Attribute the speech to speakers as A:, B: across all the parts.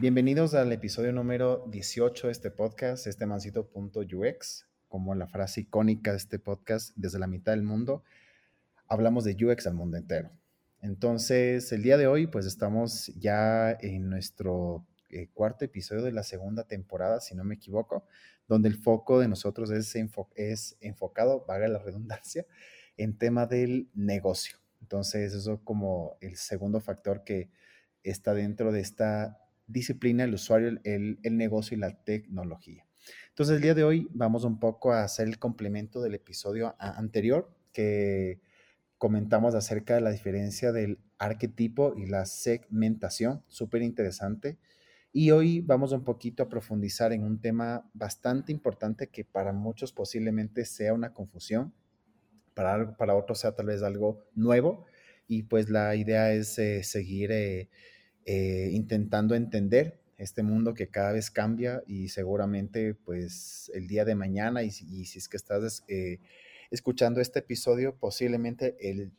A: Bienvenidos al episodio número 18 de este podcast, este mancito.ux, como la frase icónica de este podcast, desde la mitad del mundo, hablamos de UX al mundo entero. Entonces, el día de hoy, pues estamos ya en nuestro eh, cuarto episodio de la segunda temporada, si no me equivoco, donde el foco de nosotros es, es enfocado, vaga la redundancia, en tema del negocio. Entonces, eso como el segundo factor que está dentro de esta disciplina, el usuario, el, negocio y la tecnología. Entonces, el día de hoy vamos un poco a hacer el complemento del episodio anterior que comentamos acerca de la diferencia del arquetipo y la segmentación, súper interesante. Y hoy vamos un poquito a profundizar en un tema bastante importante que para muchos posiblemente sea una confusión, para, para otros sea tal vez algo nuevo. Y pues la idea es eh, seguir eh, eh, intentando entender este mundo que cada vez cambia y seguramente pues el día de mañana y, si es que estás eh, escuchando este episodio posiblemente el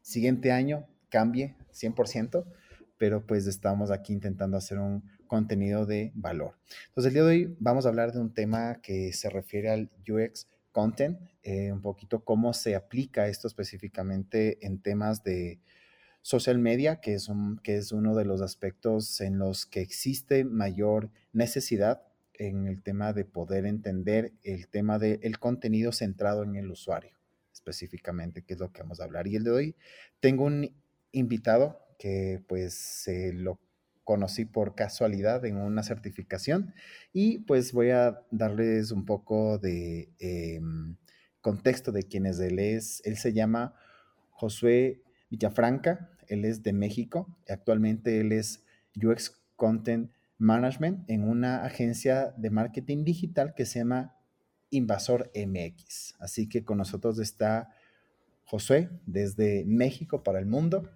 A: siguiente año cambie 100%, pero pues estamos aquí intentando hacer un contenido de valor. Entonces el día de hoy vamos a hablar de un tema que se refiere al UX content, eh, un poquito cómo se aplica esto específicamente en temas de social media, que es, un, que es uno de los aspectos en los que existe mayor necesidad en el tema de poder entender el tema del contenido centrado en el usuario, específicamente, que es lo que vamos a hablar. Y el de hoy tengo un invitado que pues se lo conocí por casualidad en una certificación y pues voy a darles un poco de em, contexto de quién es él. Es, él se llama Josué Villafranca, él es de México, actualmente él es UX Content Management en una agencia de marketing digital que se llama Invasor MX. Así que con nosotros está Josué desde México para el mundo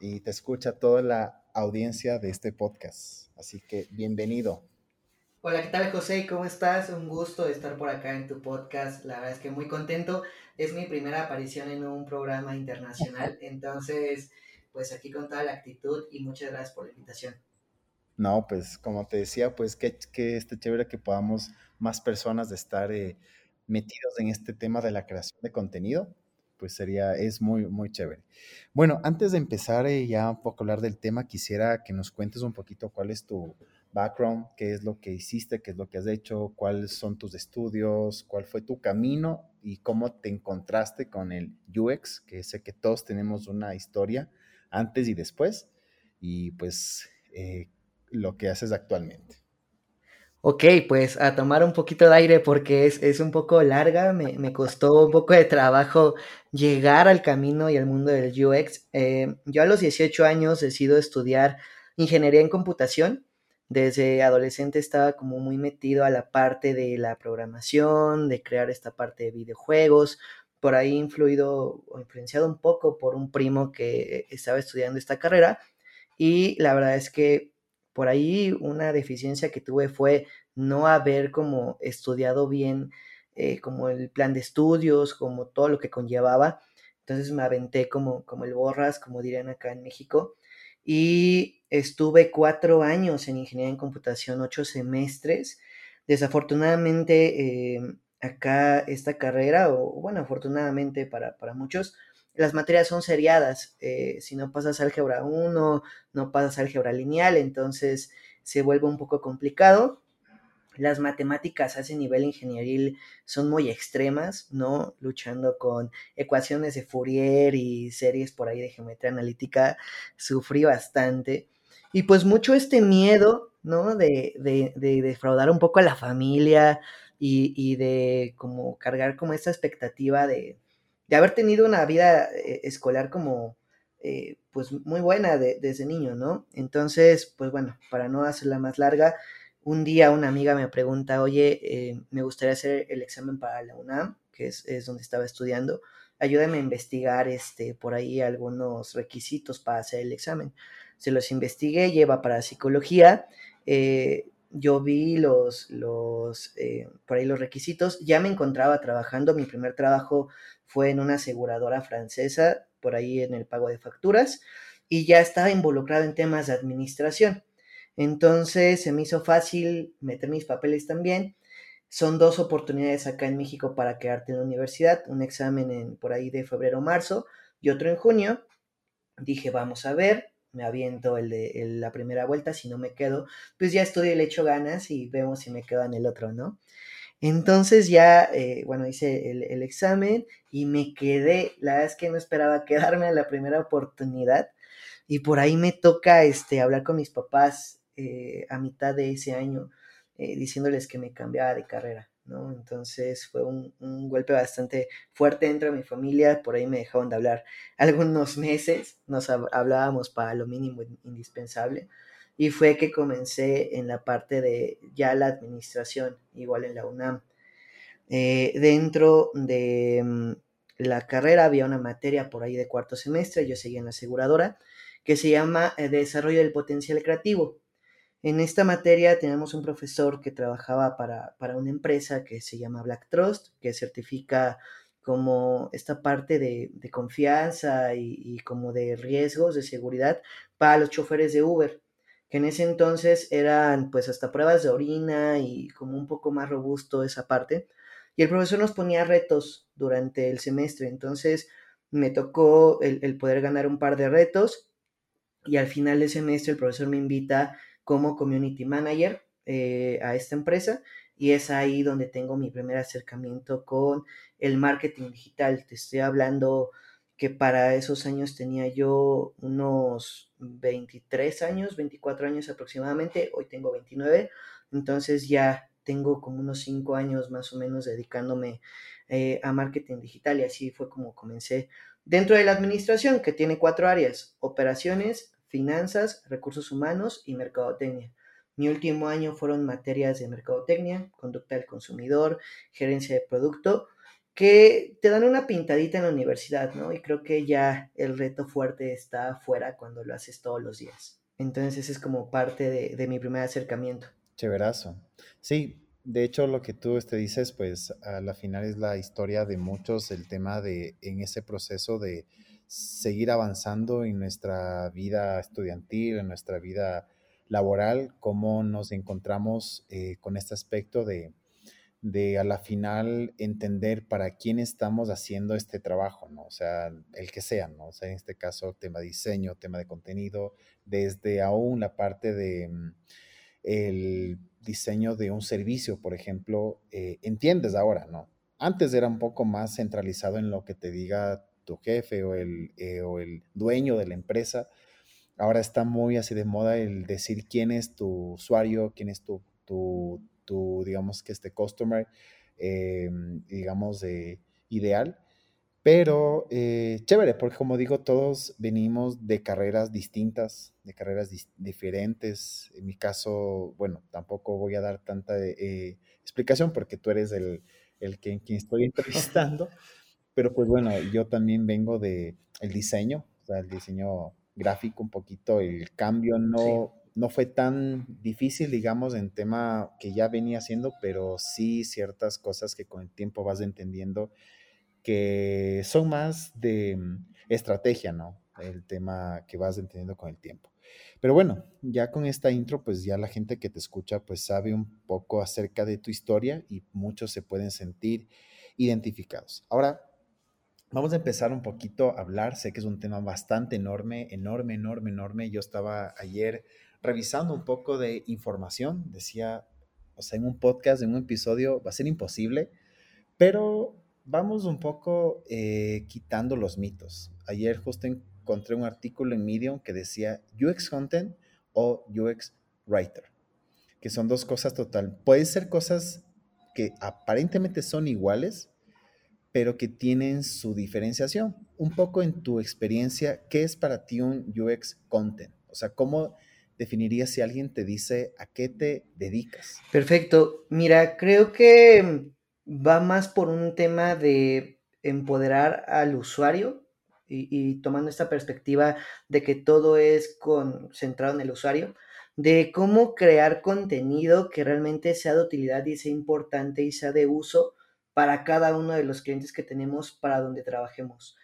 A: y te escucha toda la audiencia de este podcast. Así que bienvenido.
B: Hola, ¿qué tal José? ¿Cómo estás? Un gusto estar por acá en tu podcast. La verdad es que muy contento. Es mi primera aparición en un programa internacional. Entonces, pues aquí con toda la actitud y muchas gracias por la invitación.
A: No, pues como te decía, pues que, que este chévere que podamos más personas de estar eh, metidos en este tema de la creación de contenido, pues sería, es muy, muy chévere. Bueno, antes de empezar eh, ya un poco hablar del tema, quisiera que nos cuentes un poquito cuál es tu, background, qué es lo que hiciste, qué es lo que has hecho, cuáles son tus estudios, cuál fue tu camino y cómo te encontraste con el UX, que sé que todos tenemos una historia antes y después, y pues eh, lo que haces actualmente.
B: Ok, pues a tomar un poquito de aire porque es, un poco larga, me, costó un poco de trabajo llegar al camino y al mundo del UX. Eh, yo a los 18 años decido estudiar ingeniería en computación desde adolescente estaba como muy metido a la parte de la programación, de crear esta parte de videojuegos, por ahí influido o influenciado un poco por un primo que estaba estudiando esta carrera y la verdad es que por ahí una deficiencia que tuve fue no haber como estudiado bien eh, como el plan de estudios, como todo lo que conllevaba. Entonces me aventé como, como el borras, como dirían acá en México, y estuve cuatro años en ingeniería en computación, ocho semestres. Desafortunadamente, eh, acá esta carrera, o bueno, afortunadamente para, muchos, las materias son seriadas. Eh, si no pasas álgebra 1, no pasas álgebra lineal, entonces se vuelve un poco complicado las matemáticas a ese nivel ingenieril son muy extremas, ¿no? Luchando con ecuaciones de Fourier y series por ahí de geometría analítica, sufrí bastante. Y pues mucho este miedo, ¿no? De, defraudar un poco a la familia y, de como cargar como esta expectativa de, haber tenido una vida eh, escolar como... Eh, pues muy buena desde niño, ¿no? Entonces, pues bueno, para no hacerla más larga, un día una amiga me pregunta, oye, eh, me gustaría hacer el examen para la UNAM, que es, donde estaba estudiando, ayúdame a investigar este, por ahí algunos requisitos para hacer el examen. Se los investigué, lleva para psicología, eh, yo vi los, los, eh, por ahí los requisitos, ya me encontraba trabajando, mi primer trabajo fue en una aseguradora francesa, por ahí en el pago de facturas, y ya estaba involucrado en temas de administración. Entonces se me hizo fácil meter mis papeles también. Son dos oportunidades acá en México para quedarte en la universidad, un examen en, por ahí de febrero o marzo y otro en junio. Dije, vamos a ver, me aviento el de la primera vuelta, si no me quedo, pues ya estudio le echo ganas y vemos si me quedo en el otro, ¿no? Entonces ya, eh, bueno, hice el, examen y me quedé, la verdad es que no esperaba quedarme a la primera oportunidad y por ahí me toca este, hablar con mis papás eh, a mitad de ese año eh, diciéndoles que me cambiaba de carrera. ¿no? Entonces fue un, golpe bastante fuerte dentro de mi familia, por ahí me dejaron de hablar algunos meses, nos hablábamos para lo mínimo indispensable, y fue que comencé en la parte de ya la administración, igual en la UNAM. Eh, dentro de mm, la carrera había una materia por ahí de cuarto semestre, yo seguía en la aseguradora, que se llama Desarrollo del Potencial Creativo. En esta materia tenemos un profesor que trabajaba para, una empresa que se llama Black Trust, que certifica como esta parte de, confianza y, como de riesgos de seguridad para los choferes de Uber, que en ese entonces eran pues hasta pruebas de orina y como un poco más robusto esa parte. Y el profesor nos ponía retos durante el semestre, entonces me tocó el, el poder ganar un par de retos y al final del semestre el profesor me invita como community manager eh, a esta empresa y es ahí donde tengo mi primer acercamiento con el marketing digital. Te estoy hablando que para esos años tenía yo unos 23 años, 24 años aproximadamente, hoy tengo 29, entonces ya tengo como unos 5 años más o menos dedicándome eh, a marketing digital y así fue como comencé dentro de la administración que tiene cuatro áreas, operaciones, finanzas, recursos humanos y mercadotecnia. Mi último año fueron materias de mercadotecnia, conducta del consumidor, gerencia de producto, que te dan una pintadita en la universidad, ¿no? Y creo que ya el reto fuerte está afuera cuando lo haces todos los días. Entonces es como parte de, mi primer acercamiento.
A: Chéverazo. Sí, de hecho lo que tú te este, dices, pues a la final es la historia de muchos, el tema de en ese proceso de seguir avanzando en nuestra vida estudiantil, en nuestra vida laboral, cómo nos encontramos eh, con este aspecto de, de a la final entender para quién estamos haciendo este trabajo, ¿no? O sea, el que sea, ¿no? Sea, en este caso, tema de diseño, tema de contenido, desde aún la parte de mm, el diseño de un servicio, por ejemplo, eh, entiendes ahora, ¿no? Antes era un poco más centralizado en lo que te diga tu jefe o el, eh, o el dueño de la empresa. Ahora está muy así de moda el decir quién es tu usuario, quién es tu, tu, tu digamos que este customer, eh, digamos, de ideal. Pero eh, chévere, porque como digo, todos venimos de carreras distintas, de carreras diferentes. En mi caso, bueno, tampoco voy a dar tanta explicación porque tú eres el, el que, quien estoy entrevistando. Pero pues bueno, yo también vengo de el diseño, o sea, el diseño gráfico un poquito, el cambio no, no fue tan difícil, digamos, en tema que ya venía haciendo, pero sí ciertas cosas que con el tiempo vas entendiendo que son más de mm, estrategia, ¿no? El tema que vas entendiendo con el tiempo. Pero bueno, ya con esta intro, pues ya la gente que te escucha, pues sabe un poco acerca de tu historia y muchos se pueden sentir identificados. Ahora, Vamos a empezar un poquito a hablar. Sé que es un tema bastante enorme, enorme, enorme, enorme. Yo estaba ayer revisando un poco de información. Decía, o sea, en un podcast, en un episodio, va a ser imposible, pero vamos un poco eh, quitando los mitos. Ayer justo encontré un artículo en Medium que decía UX Content o UX Writer, que son dos cosas total. Pueden ser cosas que aparentemente son iguales, pero que tienen su diferenciación. Un poco en tu experiencia, ¿qué es para ti un UX content? O sea, ¿cómo definirías si alguien te dice a qué te dedicas?
B: Perfecto. Mira, creo que va más por un tema de empoderar al usuario y, tomando esta perspectiva de que todo es con, centrado en el usuario, de cómo crear contenido que realmente sea de utilidad y sea importante y sea de uso para cada uno de los clientes que tenemos para donde trabajemos.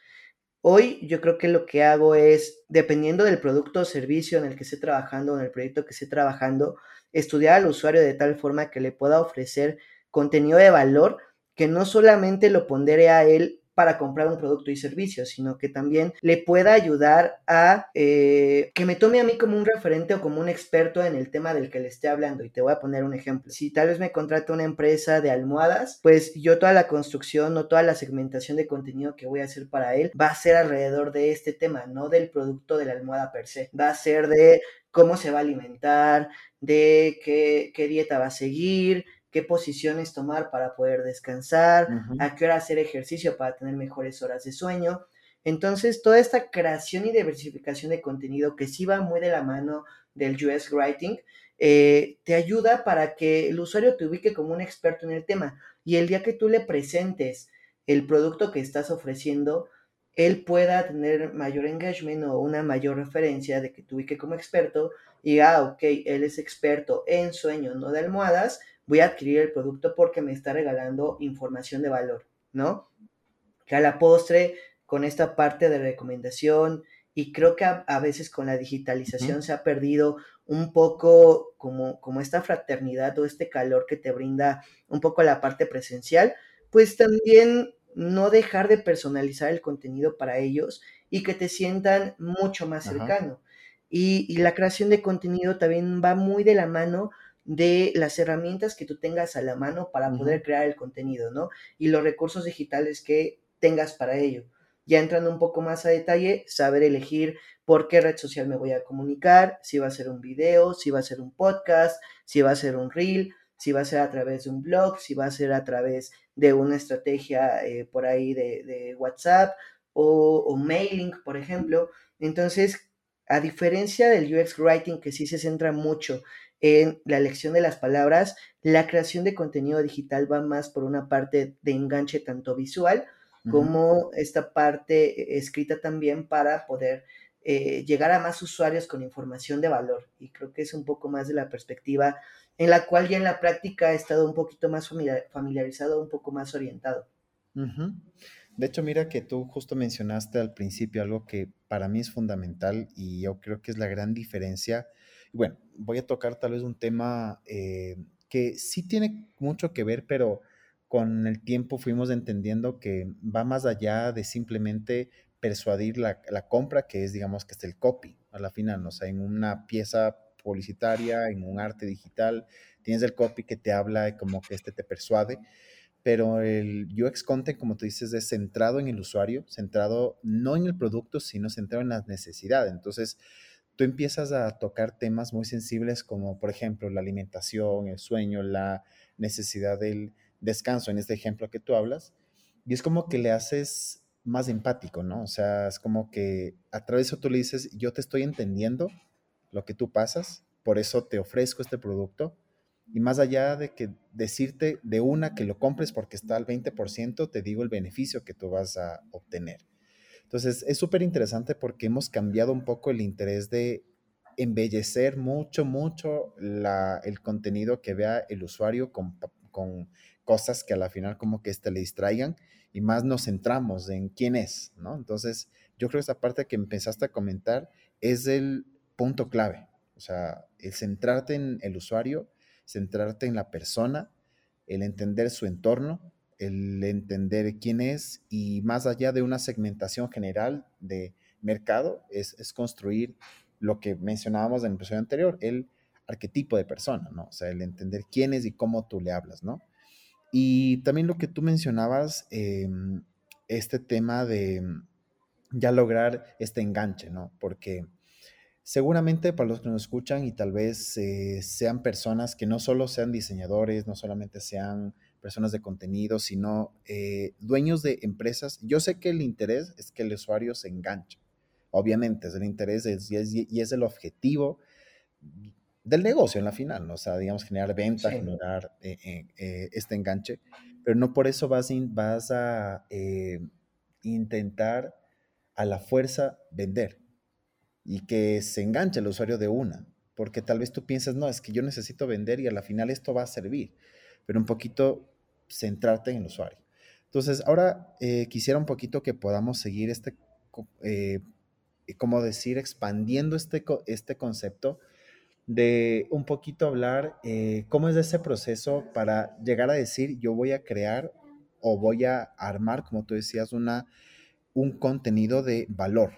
B: Hoy yo creo que lo que hago es, dependiendo del producto o servicio en el que esté trabajando, en el proyecto que esté trabajando, estudiar al usuario de tal forma que le pueda ofrecer contenido de valor que no solamente lo pondere a él para comprar un producto y servicio, sino que también le pueda ayudar a eh, que me tome a mí como un referente o como un experto en el tema del que le esté hablando. Y te voy a poner un ejemplo. Si tal vez me contrata una empresa de almohadas, pues yo toda la construcción o toda la segmentación de contenido que voy a hacer para él va a ser alrededor de este tema, no del producto de la almohada per se. Va a ser de cómo se va a alimentar, de qué, qué dieta va a seguir, qué posiciones tomar para poder descansar, a qué hora hacer ejercicio para tener mejores horas de sueño. Entonces, toda esta creación y diversificación de contenido que sí va muy de la mano del US Writing, eh, te ayuda para que el usuario te ubique como un experto en el tema y el día que tú le presentes el producto que estás ofreciendo, él pueda tener mayor engagement o una mayor referencia de que te ubique como experto y, ah, ok, él es experto en sueño, no de almohadas, voy a adquirir el producto porque me está regalando información de valor, ¿no? Que a la postre, con esta parte de recomendación, y creo que a, veces con la digitalización se ha perdido un poco como, como esta fraternidad o este calor que te brinda un poco la parte presencial, pues también no dejar de personalizar el contenido para ellos y que te sientan mucho más cercano. Y, y, la creación de contenido también va muy de la mano de las herramientas que tú tengas a la mano para poder crear el contenido, ¿no? Y los recursos digitales que tengas para ello. Ya entrando un poco más a detalle, saber elegir por qué red social me voy a comunicar, si va a ser un video, si va a ser un podcast, si va a ser un reel, si va a ser a través de un blog, si va a ser a través de una estrategia eh, por ahí de, WhatsApp o, o, mailing, por ejemplo. Entonces, a diferencia del UX Writing, que sí se centra mucho en la elección de las palabras, la creación de contenido digital va más por una parte de enganche tanto visual como esta parte escrita también para poder eh, llegar a más usuarios con información de valor. Y creo que es un poco más de la perspectiva en la cual ya en la práctica he estado un poquito más familiarizado, un poco más orientado.
A: De hecho, mira que tú justo mencionaste al principio algo que para mí es fundamental y yo creo que es la gran diferencia bueno, voy a tocar tal vez un tema eh, que sí tiene mucho que ver, pero con el tiempo fuimos entendiendo que va más allá de simplemente persuadir la, compra, que es, digamos, que es el copy a la final, o sea, en una pieza publicitaria, en un arte digital, tienes el copy que te habla como que este te persuade, pero el UX content, como tú dices, es centrado en el usuario, centrado no en el producto, sino centrado en las necesidades. Entonces, tú empiezas a tocar temas muy sensibles como, por ejemplo, la alimentación, el sueño, la necesidad del descanso, en este ejemplo que tú hablas, y es como que le haces más empático, ¿no? O sea, es como que a través de eso tú le dices, yo te estoy entendiendo lo que tú pasas, por eso te ofrezco este producto, y más allá de que decirte de una que lo compres porque está al 20%, te digo el beneficio que tú vas a obtener. Entonces, es súper interesante porque hemos cambiado un poco el interés de embellecer mucho, mucho el contenido que vea el usuario con, cosas que a la final como que este le distraigan y más nos centramos en quién es, ¿no? Entonces, yo creo que esa parte que empezaste a comentar es el punto clave, o sea, el centrarte en el usuario, centrarte en la persona, el entender su entorno el entender quién es y más allá de una segmentación general de mercado, es, construir lo que mencionábamos en el episodio anterior, el arquetipo de persona, ¿no? O sea, el entender quién es y cómo tú le hablas, ¿no? Y también lo que tú mencionabas, em, este tema de ya lograr este enganche, ¿no? Porque seguramente para los que nos escuchan y tal vez eh, sean personas que no solo sean diseñadores, no solamente sean personas de contenido, sino eh, dueños de empresas. Yo sé que el interés es que el usuario se enganche. Obviamente, es el interés y, es, el objetivo del negocio en la final, ¿no? o sea, digamos, generar venta, generar eh, eh, este enganche, pero no por eso vas, vas a intentar a la fuerza vender y que se enganche el usuario de una, porque tal vez tú piensas, no, es que yo necesito vender y a la final esto va a servir pero un poquito centrarte en el usuario. Entonces, ahora eh, quisiera un poquito que podamos seguir este eh, como decir, expandiendo este, este concepto de un poquito hablar eh, cómo es ese proceso para llegar a decir yo voy a crear o voy a armar, como tú decías, una, un contenido de valor.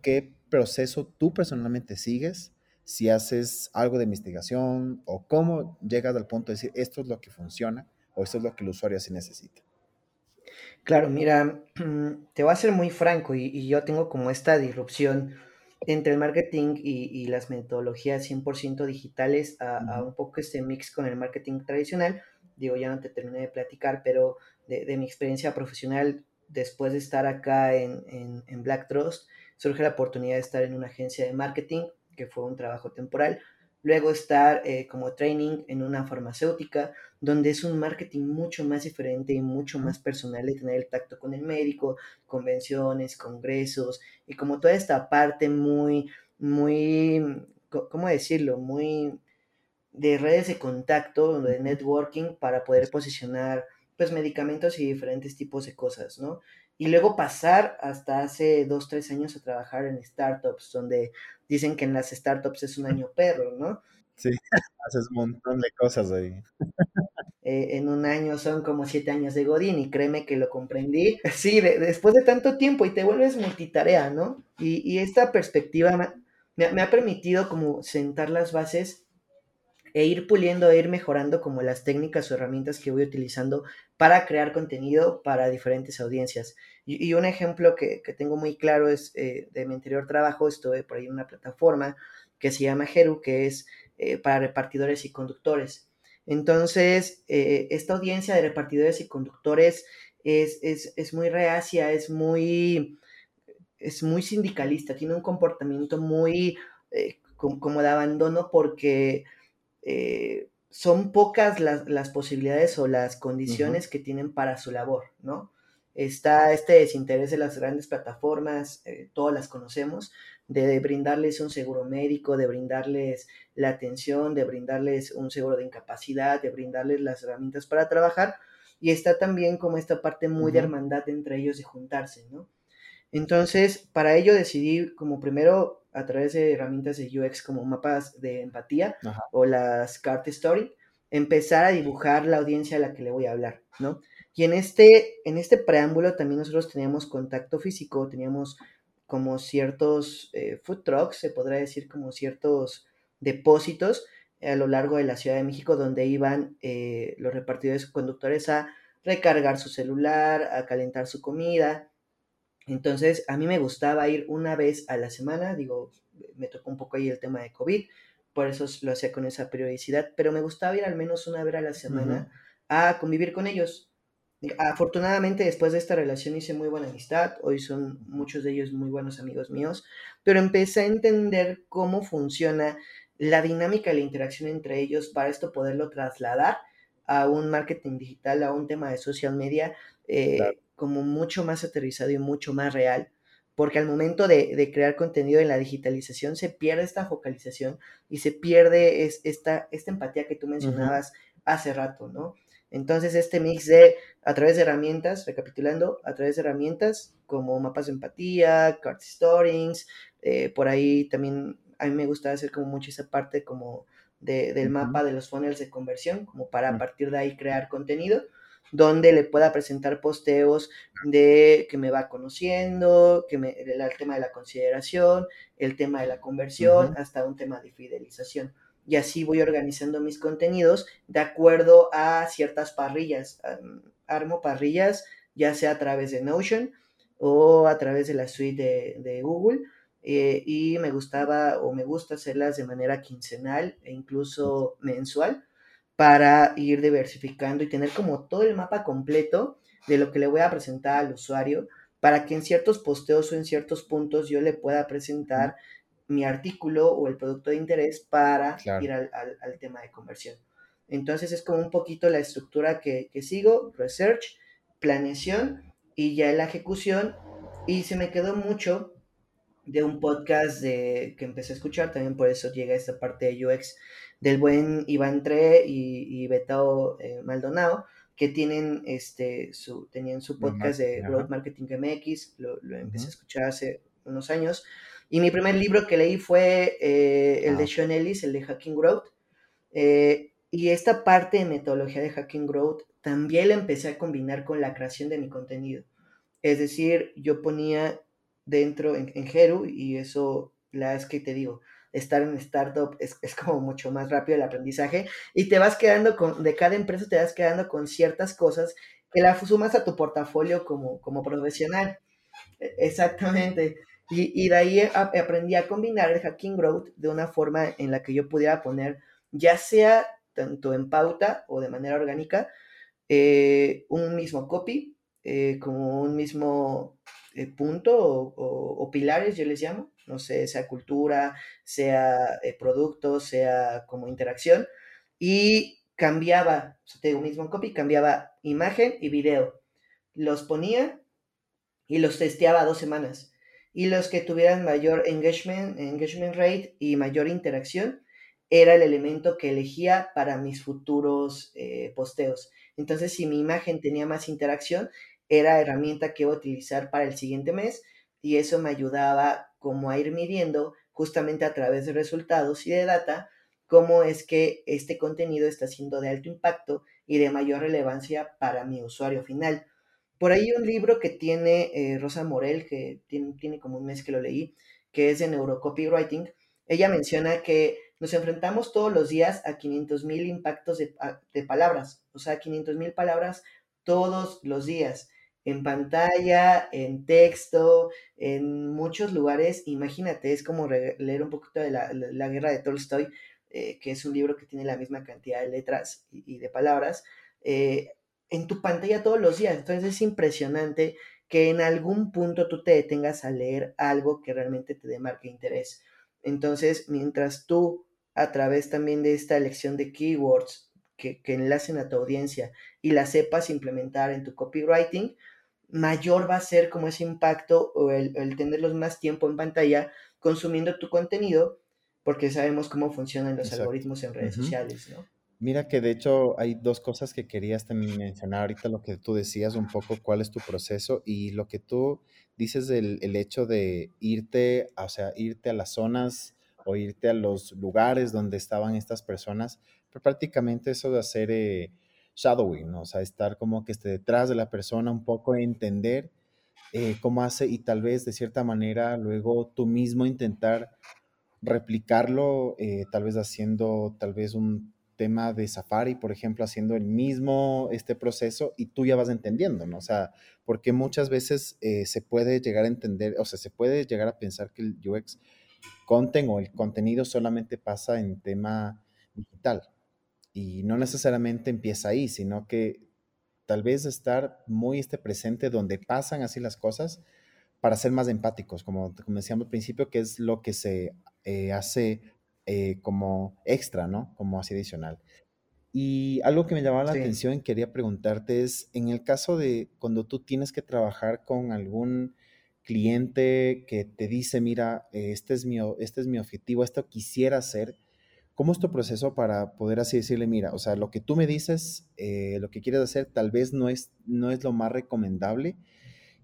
A: ¿Qué proceso tú personalmente sigues? Si haces algo de investigación o cómo llegas al punto de decir esto es lo que funciona o esto es lo que el usuario sí necesita.
B: Claro, mira, te voy a ser muy franco y, yo tengo como esta disrupción entre el marketing y, las metodologías 100% digitales a, un poco este mix con el marketing tradicional. Digo, ya no te terminé de platicar, pero de, mi experiencia profesional después de estar acá en, en, Black Trust, surge la oportunidad de estar en una agencia de marketing, que fue un trabajo temporal, luego estar eh, como training en una farmacéutica, donde es un marketing mucho más diferente y mucho más personal de tener el tacto con el médico, convenciones, congresos, y como toda esta parte muy, muy, ¿cómo decirlo? Muy de redes de contacto, de networking, para poder posicionar pues medicamentos y diferentes tipos de cosas, ¿no? Y luego pasar hasta hace dos, tres años a trabajar en startups, donde dicen que en las startups es un año perro, ¿no?
A: Sí, haces un montón de cosas ahí.
B: Eh, en un año son como siete años de Godín y créeme que lo comprendí. Sí, después de tanto tiempo y te vuelves multitarea, ¿no? Y, esta perspectiva me, me, ha permitido como sentar las bases e ir puliendo e ir mejorando como las técnicas o herramientas que voy utilizando para crear contenido para diferentes audiencias. Y, un ejemplo que, tengo muy claro es eh, de mi anterior trabajo, estuve por ahí en una plataforma que se llama Heru, que es eh, para repartidores y conductores. Entonces, eh, esta audiencia de repartidores y conductores es, es, muy reacia, es muy, es muy sindicalista, tiene un comportamiento muy como de abandono porque eh, son pocas las, posibilidades o las condiciones que tienen para su labor, ¿no? Está este desinterés de las grandes plataformas, eh, todas las conocemos, de, brindarles un seguro médico, de brindarles la atención, de brindarles un seguro de incapacidad, de brindarles las herramientas para trabajar, y está también como esta parte muy de hermandad entre ellos de juntarse, ¿no? Entonces, para ello decidí como primero a través de herramientas de UX como mapas de empatía o las card story, empezar a dibujar la audiencia a la que le voy a hablar, ¿no? Y en este, en este preámbulo también nosotros teníamos contacto físico, teníamos como ciertos eh, food trucks, se podrá decir como ciertos depósitos a lo largo de la Ciudad de México donde iban eh, los repartidores conductores a recargar su celular, a calentar su comida, entonces, a mí me gustaba ir una vez a la semana, digo, me tocó un poco ahí el tema de COVID, por eso lo hacía con esa periodicidad, pero me gustaba ir al menos una vez a la semana a convivir con ellos. Afortunadamente, después de esta relación hice muy buena amistad, hoy son muchos de ellos muy buenos amigos míos, pero empecé a entender cómo funciona la dinámica y la interacción entre ellos para esto poderlo trasladar a un marketing digital, a un tema de social media, eh, como mucho más aterrizado y mucho más real, porque al momento de, crear contenido en la digitalización se pierde esta focalización y se pierde esta, esta empatía que tú mencionabas hace rato, ¿no? Entonces, este mix de, a través de herramientas, recapitulando, a través de herramientas como mapas de empatía, card storings, eh, por ahí también a mí me gusta hacer como mucho esa parte como del mapa de los funnels de conversión, como para a partir de ahí crear contenido donde le pueda presentar posteos de que me va conociendo, que me, el, tema de la consideración, el tema de la conversión, hasta un tema de fidelización. Y así voy organizando mis contenidos de acuerdo a ciertas parrillas. Armo parrillas, ya sea a través de Notion o a través de la suite de, Google. Eh, y me gustaba o me gusta hacerlas de manera quincenal e incluso mensual para ir diversificando y tener como todo el mapa completo de lo que le voy a presentar al usuario para que en ciertos posteos o en ciertos puntos yo le pueda presentar mi artículo o el producto de interés para ir al, tema de conversión. Entonces es como un poquito la estructura que, sigo, research, planeación y ya la ejecución. Y se me quedó mucho de un podcast de, que empecé a escuchar, también por eso llega esta parte de UX del buen Iván Tre y, y Betao eh, Maldonado, que tienen este, su, tenían su podcast de Growth Marketing MX, lo, empecé a escuchar hace unos años. Y mi primer libro que leí fue eh, el de ah. Sean Ellis, el de Hacking Growth. Eh, y esta parte de metodología de Hacking Growth también la empecé a combinar con la creación de mi contenido. Es decir, yo ponía dentro en, en Heru y eso, la es que te digo, estar en startup es, es, como mucho más rápido el aprendizaje y te vas quedando con, de cada empresa te vas quedando con ciertas cosas que la sumas a tu portafolio como, como profesional. E, exactamente. Y, y de ahí aprendí a combinar el hacking growth de una forma en la que yo pudiera poner, ya sea tanto en pauta o de manera orgánica, eh, un mismo copy, eh, como un mismo eh, punto o, pilares, yo les llamo, no sé, sea cultura, sea eh, producto, sea como interacción, y cambiaba, o sea, mismo copy, cambiaba imagen y video. Los ponía y los testeaba dos semanas. Y los que tuvieran mayor engagement, engagement rate y mayor interacción, era el elemento que elegía para mis futuros eh, posteos. Entonces, si mi imagen tenía más interacción, era herramienta que iba a utilizar para el siguiente mes y eso me ayudaba como a ir midiendo justamente a través de resultados y de data cómo es que este contenido está siendo de alto impacto y de mayor relevancia para mi usuario final. Por ahí un libro que tiene eh, Rosa Morel, que tiene, tiene, como un mes que lo leí, que es de neurocopywriting. Ella menciona que nos enfrentamos todos los días a 500 mil impactos de, de, palabras, o sea, 500 mil palabras todos los días en pantalla, en texto, en muchos lugares. Imagínate, es como leer un poquito de la, guerra de Tolstoy, eh, que es un libro que tiene la misma cantidad de letras y, de palabras, eh, en tu pantalla todos los días. Entonces es impresionante que en algún punto tú te detengas a leer algo que realmente te demarque interés. Entonces, mientras tú, a través también de esta elección de keywords que, que enlacen a tu audiencia y la sepas implementar en tu copywriting, mayor va a ser como ese impacto o el, tenerlos más tiempo en pantalla consumiendo tu contenido, porque sabemos cómo funcionan los algoritmos en redes sociales, ¿no?
A: Mira que de hecho hay dos cosas que querías también mencionar ahorita, lo que tú decías un poco, cuál es tu proceso y lo que tú dices del el hecho de irte, o sea, irte a las zonas o irte a los lugares donde estaban estas personas, pero prácticamente eso de hacer... Eh, shadowing, o sea, estar como que esté detrás de la persona, un poco entender eh, cómo hace y tal vez de cierta manera luego tú mismo intentar replicarlo, eh, tal vez haciendo tal vez un tema de Safari, por ejemplo, haciendo el mismo este proceso y tú ya vas entendiendo, ¿no? O sea, porque muchas veces eh, se puede llegar a entender, o sea, se puede llegar a pensar que el UX content o el contenido solamente pasa en tema digital, y no necesariamente empieza ahí, sino que tal vez estar muy este presente donde pasan así las cosas para ser más empáticos, como, como decíamos al principio, que es lo que se eh, hace eh, como extra, ¿no? Como así adicional. Y algo que me llamaba la atención y quería preguntarte es, en el caso de cuando tú tienes que trabajar con algún cliente que te dice, mira, este es mi, este es mi objetivo, esto quisiera hacer, ¿Cómo es tu proceso para poder así decirle, mira, o sea, lo que tú me dices, eh, lo que quieres hacer, tal vez no es, no es lo más recomendable?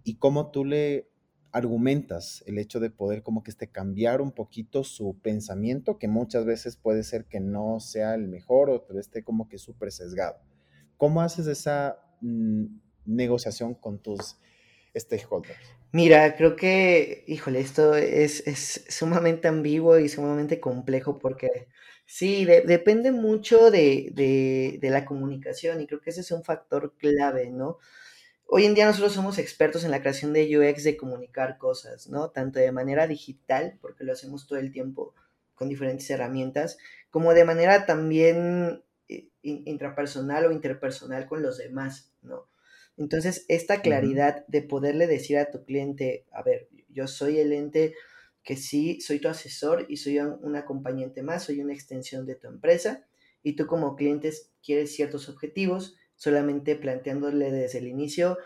A: ¿Y cómo tú le argumentas el hecho de poder como que este cambiar un poquito su pensamiento, que muchas veces puede ser que no sea el mejor o esté como que súper sesgado? ¿Cómo haces esa mm, negociación con tus stakeholders?
B: Mira, creo que, híjole, esto es, es sumamente ambiguo y sumamente complejo porque Sí, depende mucho de, la comunicación y creo que ese es un factor clave, ¿no? Hoy en día nosotros somos expertos en la creación de UX de comunicar cosas, ¿no? Tanto de manera digital, porque lo hacemos todo el tiempo con diferentes herramientas, como de manera también eh, intrapersonal o interpersonal con los demás, ¿no? Entonces, esta claridad de poderle decir a tu cliente, a ver, yo soy el ente que sí, soy tu asesor y soy un acompañante más, soy una extensión de tu empresa y tú como cliente quieres ciertos objetivos, solamente planteándole desde el inicio,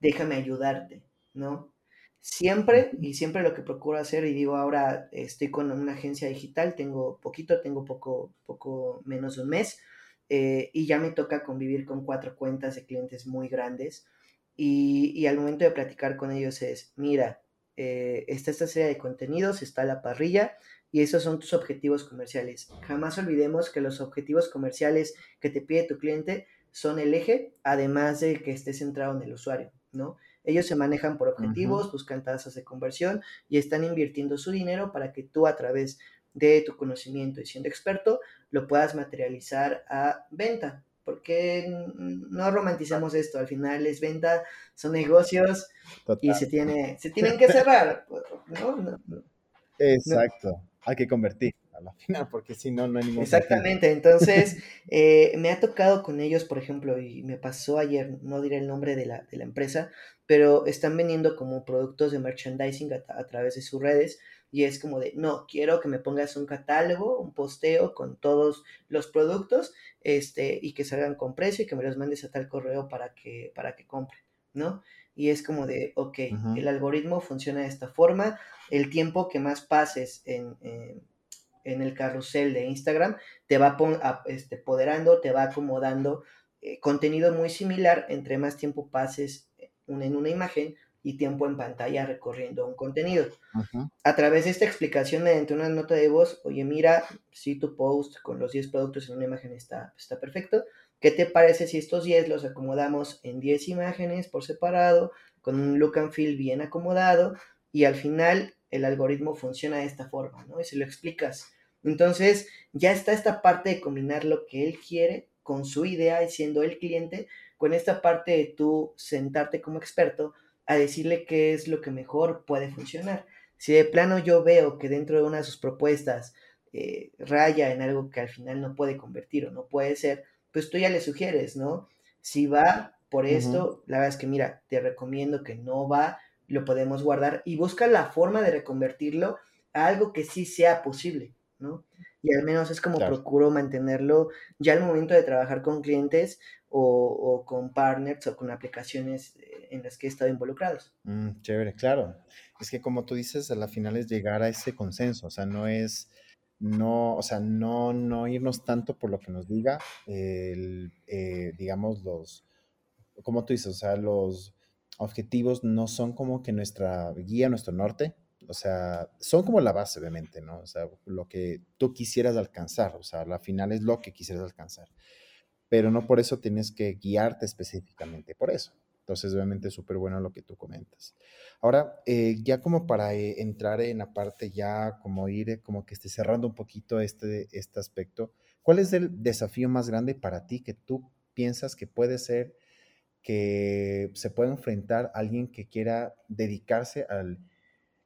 B: déjame ayudarte, ¿no? Siempre y siempre lo que procuro hacer, y digo ahora estoy con una agencia digital, tengo poquito, tengo poco, poco menos de un mes, eh, y ya me toca convivir con cuatro cuentas de clientes muy grandes y, al momento de platicar con ellos es, mira, eh, está esta serie de contenidos, está la parrilla y esos son tus objetivos comerciales. Jamás olvidemos que los objetivos comerciales que te pide tu cliente son el eje, además de que esté centrado en el usuario, ¿no? Ellos se manejan por objetivos, buscan tasas de conversión y están invirtiendo su dinero para que tú a través de tu conocimiento y siendo experto lo puedas materializar a venta. Porque no romanticemos esto, al final es venta, son negocios y se, tiene, se tienen que cerrar.
A: Exacto, hay que convertir a la final, porque si no, no hay ningún
B: Exactamente, entonces eh, me ha tocado con ellos, por ejemplo, y me pasó ayer, no diré el nombre de la, de la empresa, pero están vendiendo como productos de merchandising a, través de sus redes y es como de, no, quiero que me pongas un catálogo, un posteo con todos los productos este, y que salgan con precio y que me los mandes a tal correo para que, para que compre, ¿no? Y es como de, ok, el algoritmo funciona de esta forma, el tiempo que más pases en, en el carrusel de Instagram te va a, este, poderando, te va acomodando eh, contenido muy similar entre más tiempo pases en una imagen y tiempo en pantalla recorriendo un contenido. A través de esta explicación mediante una nota de voz, oye, mira, si tu post con los 10 productos en una imagen está, está perfecto, ¿qué te parece si estos 10 los acomodamos en 10 imágenes por separado, con un look and feel bien acomodado, y al final el algoritmo funciona de esta forma, ¿no? Y se lo explicas. Entonces, ya está esta parte de combinar lo que él quiere con su idea y siendo el cliente, con esta parte de tú sentarte como experto a decirle qué es lo que mejor puede funcionar. Si de plano yo veo que dentro de una de sus propuestas eh, raya en algo que al final no puede convertir o no puede ser, pues tú ya le sugieres, ¿no? Si va por esto, la verdad es que mira, te recomiendo que no va, lo podemos guardar y busca la forma de reconvertirlo a algo que sí sea posible, ¿no? Y al menos es como procuro mantenerlo ya al momento de trabajar con clientes, o, con partners o con aplicaciones en las que he estado involucrados.
A: Mm, chévere, claro. Es que como tú dices, a la final es llegar a ese consenso, o sea, no es, no, o sea, no, no irnos tanto por lo que nos diga, el, eh, digamos, los, como tú dices, o sea, los objetivos no son como que nuestra guía, nuestro norte, o sea, son como la base, obviamente, ¿no? O sea, lo que tú quisieras alcanzar, o sea, la final es lo que quisieras alcanzar pero no por eso tienes que guiarte específicamente por eso. Entonces, obviamente súper bueno lo que tú comentas. Ahora, eh, ya como para eh, entrar en la parte, ya como ir, eh, como que esté cerrando un poquito este, este aspecto, ¿cuál es el desafío más grande para ti que tú piensas que puede ser que se pueda enfrentar alguien que quiera dedicarse al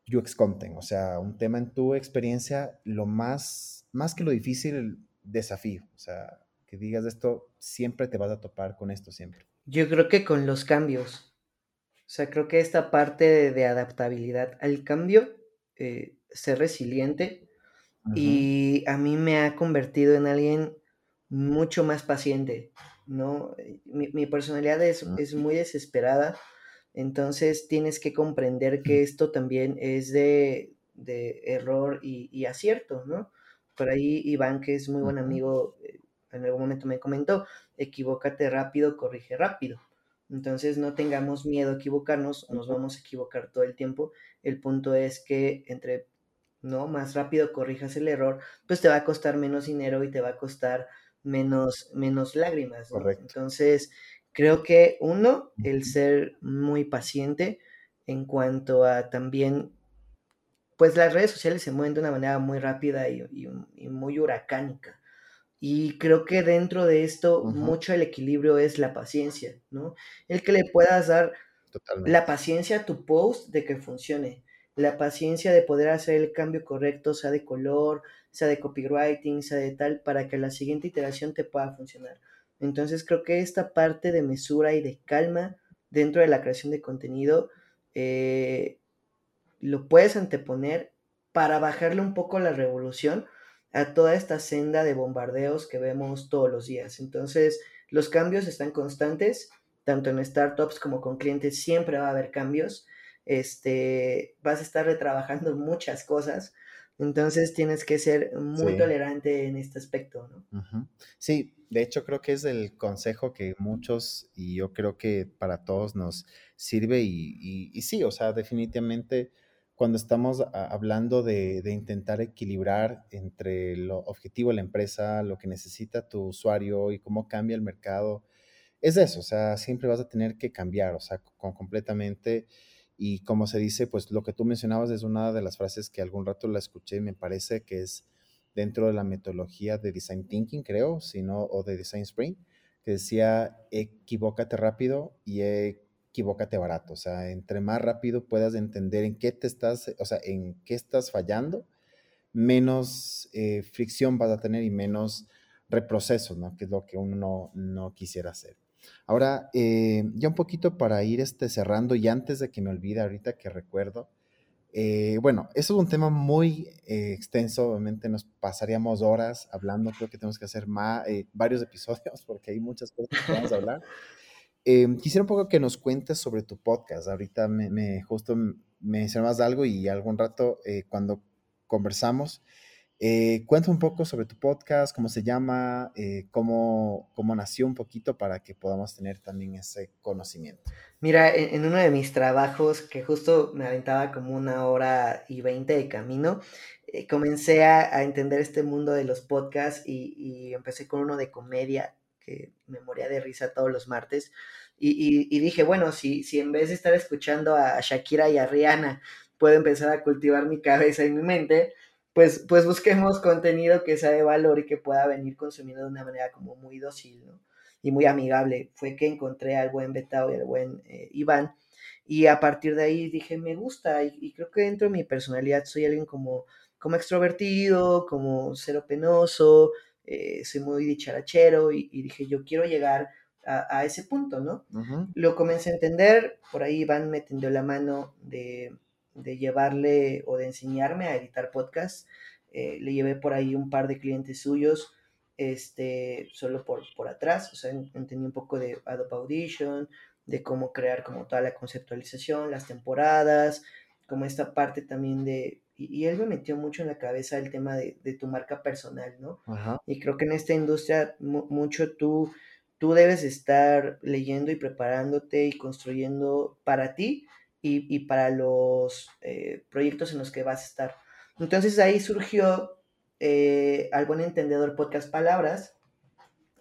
A: UX content? O sea, un tema en tu experiencia, lo más, más que lo difícil, el desafío. O sea, que digas esto, siempre te vas a topar con esto, siempre.
B: Yo creo que con los cambios. O sea, creo que esta parte de, adaptabilidad al cambio, eh, ser resiliente, y a mí me ha convertido en alguien mucho más paciente, ¿no? Mi, personalidad es, es, muy desesperada, entonces tienes que comprender que esto también es de, de error y, y, acierto, ¿no? Por ahí Iván, que es muy buen amigo, eh, en algún momento me comentó, equivócate rápido, corrige rápido. Entonces no tengamos miedo a equivocarnos, nos vamos a equivocar todo el tiempo. El punto es que entre no más rápido corrijas el error, pues te va a costar menos dinero y te va a costar menos, menos lágrimas. Entonces, creo que uno, el ser muy paciente en cuanto a también, pues las redes sociales se mueven de una manera muy rápida y muy huracánica. Y creo que dentro de esto, mucho el equilibrio es la paciencia, ¿no? El que le puedas dar la paciencia a tu post de que funcione, la paciencia de poder hacer el cambio correcto, sea de color, sea de copywriting, sea de tal, para que la siguiente iteración te pueda funcionar. Entonces creo que esta parte de mesura y de calma dentro de la creación de contenido eh, lo puedes anteponer para bajarle un poco la revolución a toda esta senda de bombardeos que vemos todos los días. Entonces, los cambios están constantes, tanto en startups como con clientes, siempre va a haber cambios. Este, vas a estar retrabajando muchas cosas. Entonces tienes que ser muy tolerante en este aspecto,
A: ¿no? Sí, de hecho creo que es el consejo que muchos y yo creo que para todos nos sirve y, y, sí, o sea, definitivamente cuando estamos hablando de, de, intentar equilibrar entre lo objetivo de la empresa, lo que necesita tu usuario y cómo cambia el mercado, es eso, o sea, siempre vas a tener que cambiar, o sea, con, completamente. Y como se dice, pues lo que tú mencionabas es una de las frases que algún rato la escuché y me parece que es dentro de la metodología de Design Thinking, creo, sino, o de Design Spring, que decía, equivócate rápido y equivócate barato. O sea, entre más rápido puedas entender en qué te estás, o sea, en qué estás fallando, menos eh, fricción vas a tener y menos reprocesos, ¿no? Que es lo que uno no, no quisiera hacer. Ahora, eh, ya un poquito para ir este, cerrando y antes de que me olvide ahorita que recuerdo, eh, bueno, eso es un tema muy eh, extenso, obviamente nos pasaríamos horas hablando, creo que tenemos que hacer más, varios episodios porque hay muchas cosas que vamos a hablar. Quisiera un poco que nos cuentes sobre tu podcast. Ahorita me, me justo me mencionabas algo y algún rato cuando conversamos, eh, cuenta un poco sobre tu podcast, cómo se llama, eh, cómo, cómo, nació un poquito para que podamos tener también ese conocimiento.
B: Mira, en, uno de mis trabajos, que justo me aventaba como una hora y veinte de camino, eh, comencé a, entender este mundo de los podcasts y, empecé con uno de comedia, que me moría de risa todos los martes. Y, y, dije, bueno, si, si en vez de estar escuchando a Shakira y a Rihanna, puedo empezar a cultivar mi cabeza y mi mente, pues, pues busquemos contenido que sea de valor y que pueda venir consumiendo de una manera como muy dócil. Y muy amigable. Fue que encontré al buen Betao y al buen eh, Iván. Y a partir de ahí dije, me gusta. Y, creo que dentro de mi personalidad soy alguien como, como extrovertido, como cero penoso, eh, soy muy dicharachero. Y, dije, yo quiero llegar a, ese punto, ¿no? Lo comencé a entender. Por ahí Iván me tendió la mano de de llevarle o de enseñarme a editar podcast. Eh, le llevé por ahí un par de clientes suyos, este, solo por, por atrás, o sea, entendí un poco de Adobe Audition, de cómo crear como toda la conceptualización, las temporadas, como esta parte también de, y, él me metió mucho en la cabeza el tema de, tu marca personal, ¿no? Y creo que en esta industria mucho tú, tú debes estar leyendo y preparándote y construyendo para ti y, para los eh, proyectos en los que vas a estar. Entonces ahí surgió eh, al buen entendedor podcast Palabras,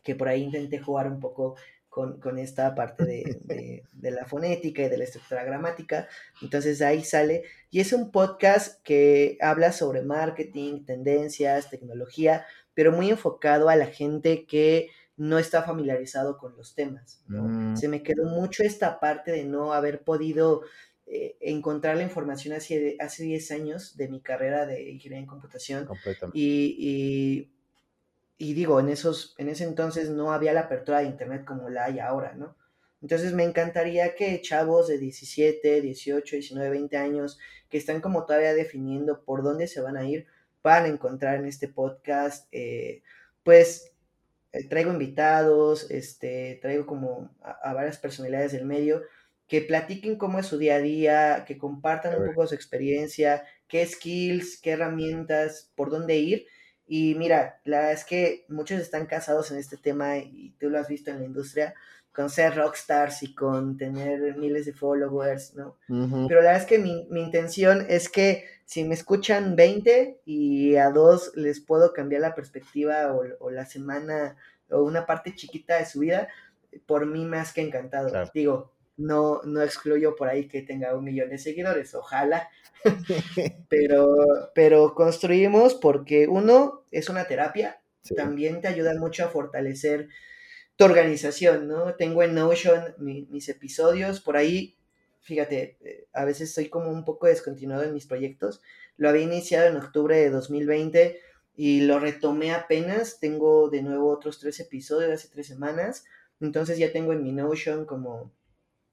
B: que por ahí intenté jugar un poco con, con esta parte de, de, la fonética y de la estructura gramática. Entonces ahí sale. Y es un podcast que habla sobre marketing, tendencias, tecnología, pero muy enfocado a la gente que no está familiarizado con los temas. Mm. Se me quedó mucho esta parte de no haber podido eh, encontrar la información hace, hace 10 años de mi carrera de ingeniería en computación. Y, y, digo, en, esos, en ese entonces no había la apertura de Internet como la hay ahora, ¿no? Entonces me encantaría que chavos de 17, 18, 19, 20 años que están como todavía definiendo por dónde se van a ir, puedan encontrar en este podcast, eh, pues eh, traigo invitados, este, traigo como a, varias personalidades del medio que platiquen cómo es su día a día, que compartan un poco su experiencia, qué skills, qué herramientas, por dónde ir. Y mira, la verdad es que muchos están casados en este tema y tú lo has visto en la industria, con ser rockstars y con tener miles de followers, ¿no? Pero la verdad es que mi, intención es que si me escuchan 20 y a dos les puedo cambiar la perspectiva o, la semana o una parte chiquita de su vida, por mí más que encantado. Digo, no, no excluyo por ahí que tenga un millón de seguidores, ojalá. pero, pero construimos porque uno es una terapia, también te ayuda mucho a fortalecer tu organización, ¿no? Tengo en Notion mis episodios, por ahí, fíjate, eh, a veces estoy como un poco descontinuado en mis proyectos. Lo había iniciado en octubre de 2020 y lo retomé apenas, tengo de nuevo otros tres episodios hace tres semanas, entonces ya tengo en mi Notion como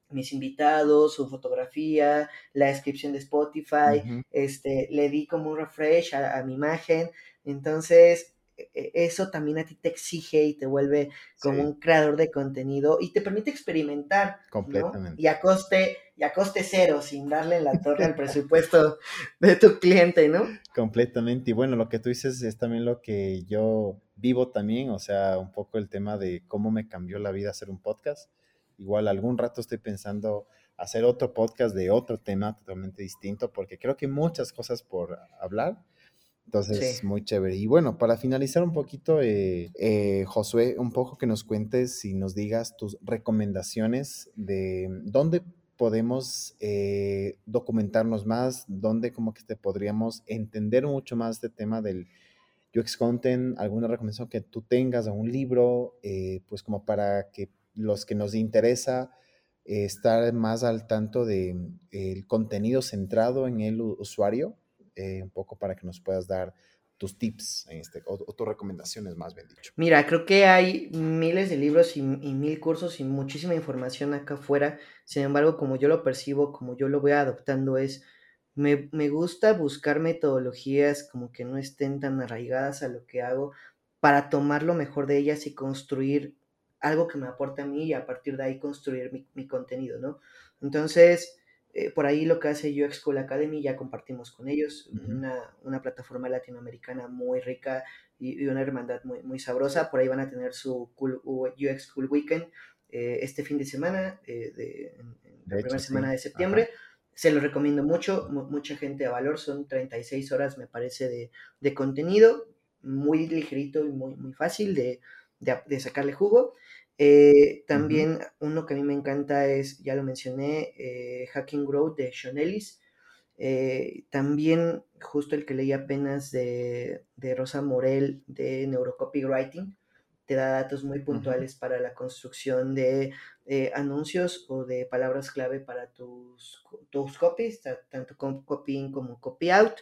B: mis invitados, su fotografía, la descripción de Spotify, este, le di como un refresh a, mi imagen, entonces e, e, eso también a ti te exige y te vuelve como un creador de contenido y te permite experimentar. Completamente. Y a coste, y a coste cero, sin darle la torre al presupuesto de tu cliente, ¿no?
A: Completamente. Y bueno, lo que tú dices es también lo que yo vivo también, o sea, un poco el tema de cómo me cambió la vida hacer un podcast. Igual algún rato estoy pensando hacer otro podcast de otro tema totalmente distinto, porque creo que hay muchas cosas por hablar entonces, muy chévere. Y bueno, para finalizar un poquito, eh, eh, Josué, un poco que nos cuentes y nos digas tus recomendaciones de dónde podemos eh, documentarnos más, dónde como que te podríamos entender mucho más este tema del UX Content, alguna recomendación que tú tengas a un libro, pues como para que los que nos interesa estar más al tanto del el contenido centrado en el usuario, eh, un poco para que nos puedas dar tus tips en este, o, tus recomendaciones, más bien dicho.
B: Mira, creo que hay miles de libros y, mil cursos y muchísima información acá afuera. Sin embargo, como yo lo percibo, como yo lo voy adoptando, es, me, me gusta buscar metodologías como que no estén tan arraigadas a lo que hago para tomar lo mejor de ellas y construir algo que me aporte a mí y a partir de ahí construir mi, mi contenido, ¿no? Entonces, eh, por ahí lo que hace UX School Academy, ya compartimos con ellos, una, plataforma latinoamericana muy rica y, una hermandad muy, muy sabrosa. Por ahí van a tener su UX School Weekend eh, este fin de semana, eh, de, la primera semana de septiembre. Se los recomiendo mucho, mucha gente a valor, son 36 horas me parece de, contenido, muy ligerito y muy, muy fácil de, de sacarle jugo. Eh, también uno que a mí me encanta es, ya lo mencioné, eh, Hacking Growth de Sean Ellis. Eh, también justo el que leí apenas de, Rosa Morel de Neurocopywriting, te da datos muy puntuales para la construcción de anuncios o de palabras clave para tus, tus copies, tanto copy como copy out.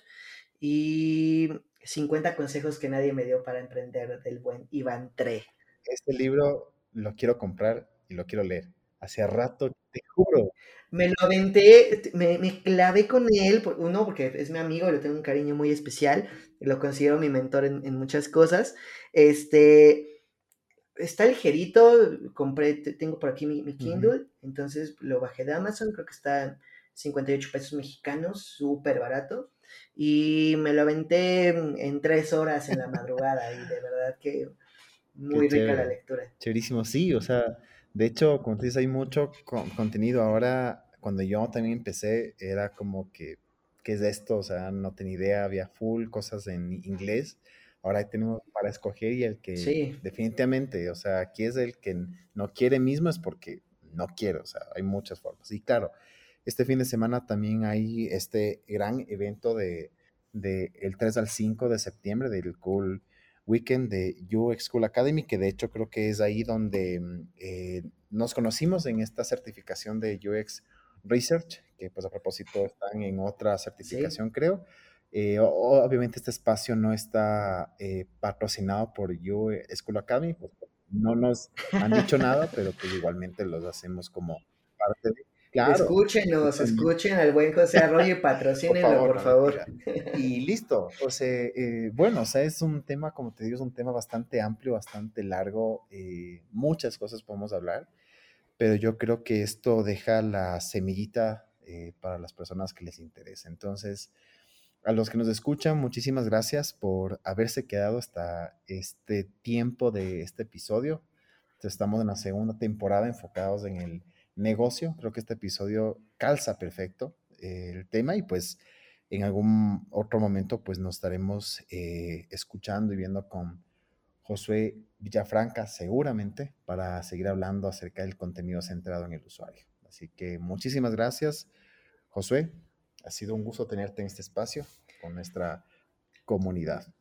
B: Y 50 consejos que nadie me dio para emprender del buen Iván Tre.
A: Este libro lo quiero comprar y lo quiero leer. Hace rato, te juro.
B: Me lo aventé, me, me clavé con él, uno, porque es mi amigo lo tengo un cariño muy especial, lo considero mi mentor en, muchas cosas. Este, está ligerito, compré, tengo por aquí mi, Kindle, entonces lo bajé de Amazon, creo que está en 58 pesos mexicanos, súper barato, y me lo aventé en tres horas en la madrugada, y de verdad que muy rica la lectura.
A: Chéverísimo, sí, o sea, de hecho, como tú dices, hay mucho contenido. Ahora, cuando yo también empecé, era como que, ¿qué es esto? O sea, no tenía idea, había full cosas en inglés. Ahora tenemos para escoger y el que sí. definitivamente, o sea, aquí es el que no quiere mismo es porque no quiere, o sea, hay muchas formas. Y claro, este fin de semana también hay este gran evento de, de el 3 al 5 de septiembre del Cool weekend de UX School Academy, que de hecho creo que es ahí donde mm, eh, nos conocimos en esta certificación de UX Research, que pues a propósito están en otra certificación, creo. Eh, obviamente este espacio no está eh, patrocinado por UX School Academy, pues no nos han dicho nada, pero pues igualmente los hacemos como parte de...
B: Escúchenos, escuchen al buen José Arroyo y patrocínenlo, por favor.
A: y listo. O sea, eh, bueno, o sea, es un tema, como te digo, es un tema bastante amplio, bastante largo. Eh, muchas cosas podemos hablar, pero yo creo que esto deja la semillita eh, para las personas que les interesa. Entonces, a los que nos escuchan, muchísimas gracias por haberse quedado hasta este tiempo de este episodio. Estamos en la segunda temporada enfocados en el negocio. Creo que este episodio calza perfecto eh, el tema y pues en algún otro momento pues nos estaremos eh, escuchando y viendo con Josué Villafranca seguramente para seguir hablando acerca del contenido centrado en el usuario. Así que muchísimas gracias, Josué. Ha sido un gusto tenerte en este espacio con nuestra comunidad.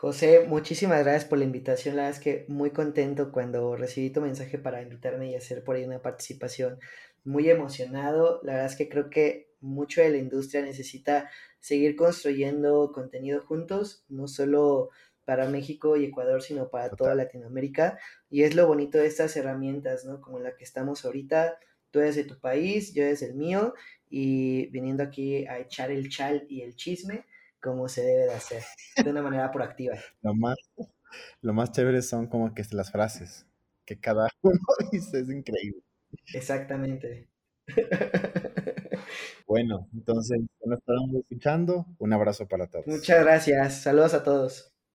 B: José, muchísimas gracias por la invitación. La verdad es que muy contento cuando recibí tu mensaje para invitarme y hacer por ahí una participación. Muy emocionado. La verdad es que creo que mucho de la industria necesita seguir construyendo contenido juntos, no solo para México y Ecuador, sino para toda Latinoamérica. Y es lo bonito de estas herramientas, ¿no? Como la que estamos ahorita. Tú eres de tu país, yo eres el mío, y viniendo aquí a echar el chal y el chisme como se debe de hacer, de una manera proactiva.
A: Lo más, lo más chévere son como que las frases que cada uno dice, es increíble.
B: Exactamente.
A: Bueno, entonces nos estamos escuchando. Un abrazo para todos.
B: Muchas gracias. Saludos a todos.